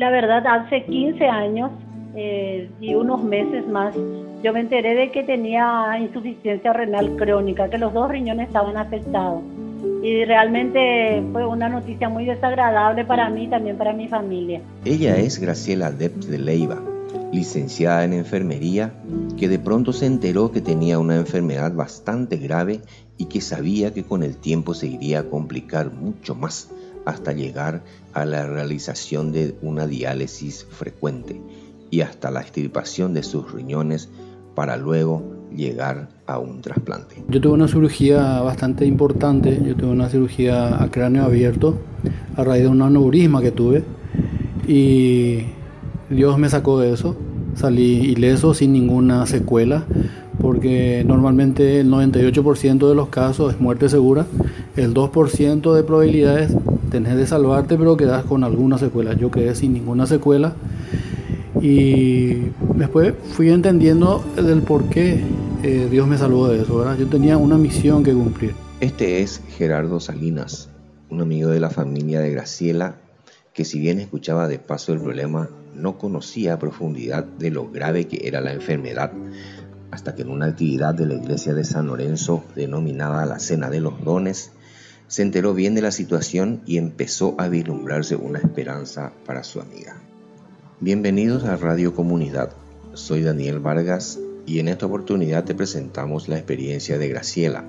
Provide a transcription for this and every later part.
la verdad, hace 15 años eh, y unos meses más, yo me enteré de que tenía insuficiencia renal crónica, que los dos riñones estaban afectados. Y realmente fue una noticia muy desagradable para mí y también para mi familia. Ella es Graciela Dept de Leiva, licenciada en enfermería, que de pronto se enteró que tenía una enfermedad bastante grave y que sabía que con el tiempo se iría a complicar mucho más hasta llegar a la realización de una diálisis frecuente y hasta la extirpación de sus riñones para luego llegar a un trasplante. Yo tuve una cirugía bastante importante, yo tuve una cirugía a cráneo abierto a raíz de un aneurisma que tuve y Dios me sacó de eso, salí ileso sin ninguna secuela porque normalmente el 98% de los casos es muerte segura, el 2% de probabilidades tenés de salvarte pero quedas con alguna secuela. Yo quedé sin ninguna secuela y después fui entendiendo del por qué eh, Dios me salvó de eso. Yo tenía una misión que cumplir. Este es Gerardo Salinas, un amigo de la familia de Graciela, que si bien escuchaba de paso el problema, no conocía a profundidad de lo grave que era la enfermedad, hasta que en una actividad de la iglesia de San Lorenzo, denominada la Cena de los Dones, se enteró bien de la situación y empezó a vislumbrarse una esperanza para su amiga. Bienvenidos a Radio Comunidad. Soy Daniel Vargas y en esta oportunidad te presentamos la experiencia de Graciela,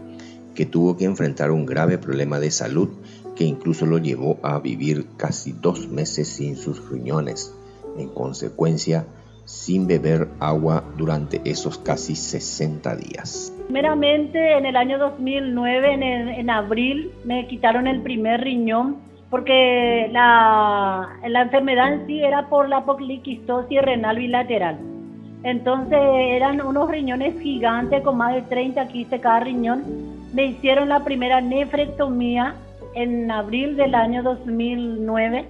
que tuvo que enfrentar un grave problema de salud que incluso lo llevó a vivir casi dos meses sin sus riñones, en consecuencia, sin beber agua durante esos casi 60 días. Primeramente, en el año 2009, en, en abril, me quitaron el primer riñón porque la, la enfermedad en sí era por la poliquistosis renal bilateral. Entonces eran unos riñones gigantes con más de 30 quistes cada riñón. Me hicieron la primera nefrectomía en abril del año 2009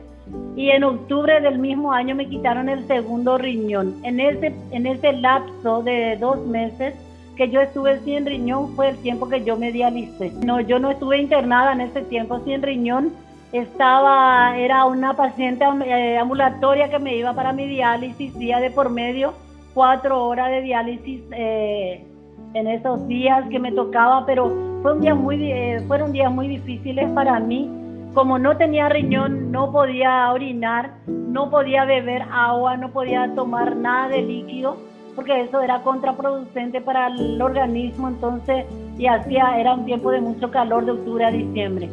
y en octubre del mismo año me quitaron el segundo riñón. En ese, en ese lapso de dos meses que yo estuve sin riñón fue el tiempo que yo me dialicé. No, yo no estuve internada en ese tiempo sin riñón estaba, era una paciente eh, ambulatoria que me iba para mi diálisis día de por medio, cuatro horas de diálisis eh, en esos días que me tocaba, pero fue un día muy, eh, fueron días muy difíciles para mí. Como no tenía riñón, no podía orinar, no podía beber agua, no podía tomar nada de líquido, porque eso era contraproducente para el organismo, entonces, y hacía, era un tiempo de mucho calor de octubre a diciembre.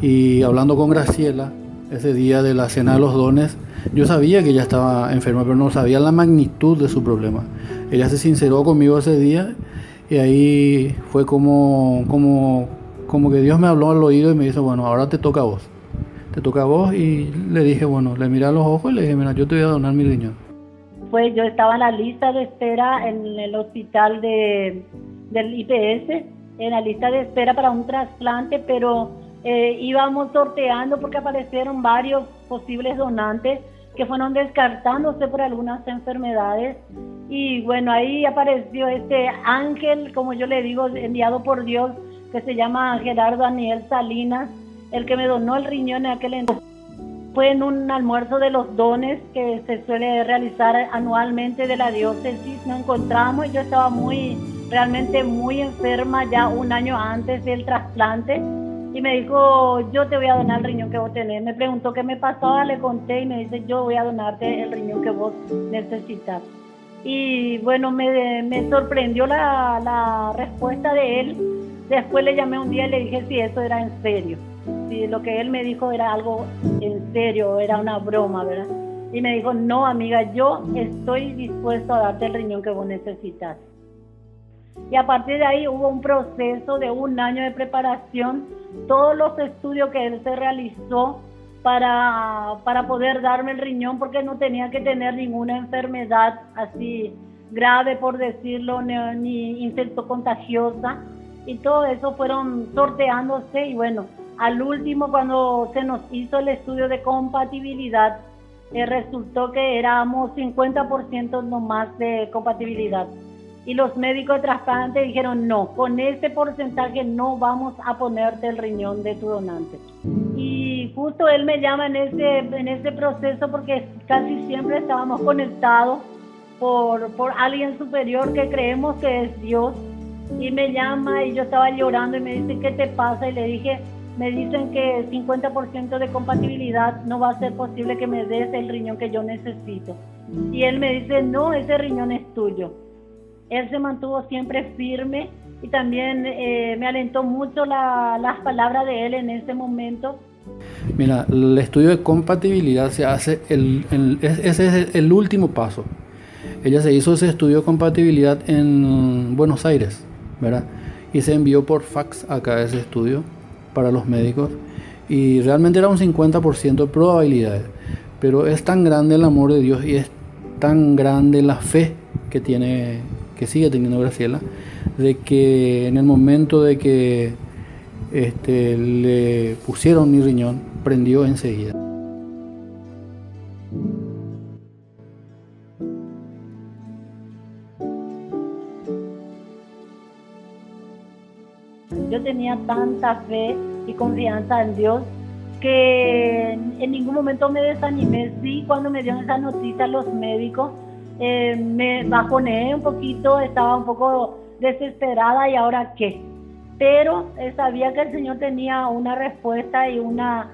Y hablando con Graciela, ese día de la cena de los dones, yo sabía que ella estaba enferma, pero no sabía la magnitud de su problema. Ella se sinceró conmigo ese día y ahí fue como, como, como que Dios me habló al oído y me dijo, bueno, ahora te toca a vos. Te toca a vos y le dije, bueno, le miré a los ojos y le dije, mira, yo te voy a donar mi riñón. Pues yo estaba en la lista de espera en el hospital de, del IPS, en la lista de espera para un trasplante, pero eh, íbamos sorteando porque aparecieron varios posibles donantes que fueron descartándose por algunas enfermedades. Y bueno, ahí apareció este ángel, como yo le digo, enviado por Dios, que se llama Gerardo Daniel Salinas, el que me donó el riñón en aquel entonces. Fue en un almuerzo de los dones que se suele realizar anualmente de la diócesis. Nos encontramos y yo estaba muy, realmente muy enferma ya un año antes del trasplante y me dijo, yo te voy a donar el riñón que vos tenés. Me preguntó qué me pasaba, le conté y me dice, yo voy a donarte el riñón que vos necesitas. Y bueno, me, me sorprendió la, la, respuesta de él. Después le llamé un día y le dije si eso era en serio. Si lo que él me dijo era algo en serio, era una broma, ¿verdad? Y me dijo, no, amiga, yo estoy dispuesto a darte el riñón que vos necesitas. Y a partir de ahí hubo un proceso de un año de preparación, todos los estudios que él se realizó para, para poder darme el riñón porque no tenía que tener ninguna enfermedad así grave, por decirlo, ni, ni contagiosa. Y todo eso fueron sorteándose y bueno, al último cuando se nos hizo el estudio de compatibilidad, eh, resultó que éramos 50% nomás de compatibilidad y los médicos de trasplante dijeron no, con este porcentaje no vamos a ponerte el riñón de tu donante. Y justo él me llama en ese, en ese proceso porque casi siempre estábamos conectados por, por alguien superior que creemos que es Dios. Y me llama y yo estaba llorando y me dice, ¿qué te pasa? Y le dije, me dicen que 50% de compatibilidad no va a ser posible que me des el riñón que yo necesito. Y él me dice, no, ese riñón es tuyo. Él se mantuvo siempre firme y también eh, me alentó mucho las palabras de él en ese momento. Mira, el estudio de compatibilidad se hace, el, ese es el último paso. Ella se hizo ese estudio de compatibilidad en Buenos Aires, Y se envió por fax acá ese estudio para los médicos y realmente era un 50% de probabilidades. Pero es tan grande el amor de Dios y es tan grande la fe que tiene, que sigue teniendo Graciela, de que en el momento de que este, le pusieron mi riñón, prendió enseguida. Yo tenía tanta fe y confianza en Dios que en ningún momento me desanimé. Sí, cuando me dieron esa noticia los médicos, eh, me bajoné un poquito, estaba un poco desesperada y ahora qué. Pero eh, sabía que el Señor tenía una respuesta y una,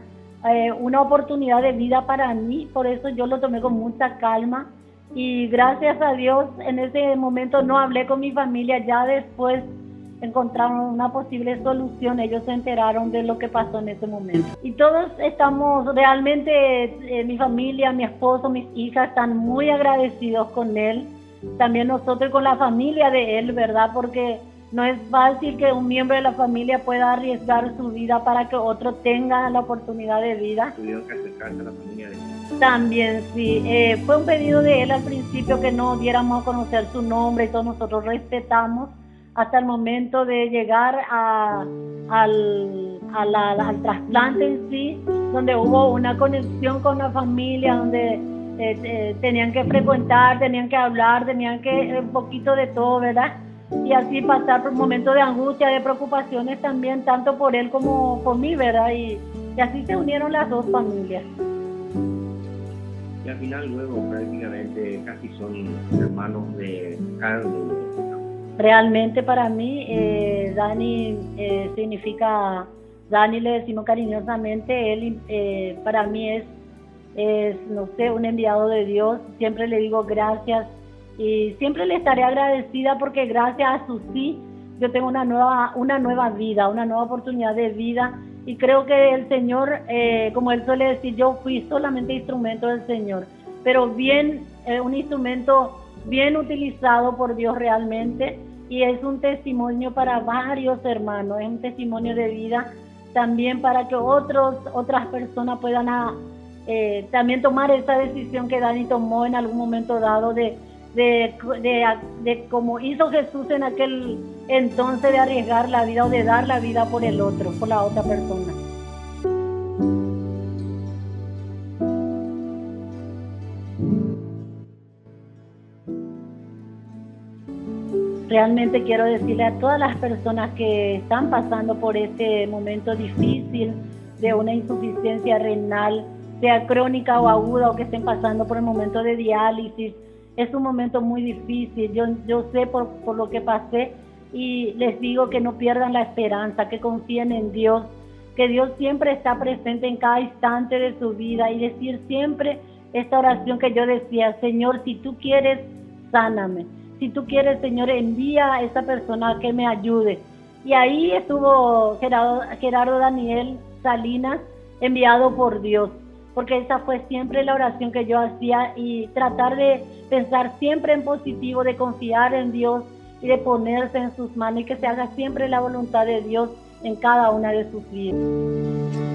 eh, una oportunidad de vida para mí, por eso yo lo tomé con mucha calma y gracias a Dios en ese momento no hablé con mi familia, ya después encontraron una posible solución, ellos se enteraron de lo que pasó en ese momento. Y todos estamos realmente, eh, mi familia, mi esposo, mis hijas están muy agradecidos con él, también nosotros con la familia de él, ¿verdad? Porque no es fácil que un miembro de la familia pueda arriesgar su vida para que otro tenga la oportunidad de vida. ¿Tuvieron que acercarse a la familia de él? También, sí. Eh, fue un pedido de él al principio que no diéramos a conocer su nombre y todos nosotros respetamos hasta el momento de llegar a, al, al trasplante en sí, donde hubo una conexión con la familia, donde eh, eh, tenían que frecuentar, tenían que hablar, tenían que un poquito de todo, ¿verdad? Y así pasar por momentos de angustia, de preocupaciones también, tanto por él como por mí, ¿verdad? Y, así se unieron las dos familias. Y al final luego prácticamente casi son hermanos de carne Realmente para mí, eh, Dani eh, significa, Dani le decimos cariñosamente, él eh, para mí es, es, no sé, un enviado de Dios. Siempre le digo gracias y siempre le estaré agradecida porque gracias a su sí, yo tengo una nueva, una nueva vida, una nueva oportunidad de vida. Y creo que el Señor, como él suele decir, yo fui solamente instrumento del Señor, pero bien, un instrumento bien utilizado por Dios realmente y es un testimonio para varios hermanos, es un testimonio de vida también para que otros, otras personas puedan ah, eh, también tomar esa decisión que Dani tomó en algún momento dado de, de, de, de como hizo Jesús en aquel entonces de arriesgar la vida o de dar la vida por el otro, por la otra persona. Realmente quiero decirle a todas las personas que están pasando por este momento difícil de una insuficiencia renal, sea crónica o aguda, o que estén pasando por el momento de diálisis, es un momento muy difícil. Yo, yo sé por, por lo que pasé y les digo que no pierdan la esperanza, que confíen en Dios, que Dios siempre está presente en cada instante de su vida y decir siempre esta oración que yo decía, Señor, si tú quieres, sáname si tú quieres, Señor, envía a esa persona que me ayude. Y ahí estuvo Gerardo, Gerardo Daniel Salinas, enviado por Dios, porque esa fue siempre la oración que yo hacía y tratar de pensar siempre en positivo, de confiar en Dios y de ponerse en sus manos y que se haga siempre la voluntad de Dios en cada una de sus vidas.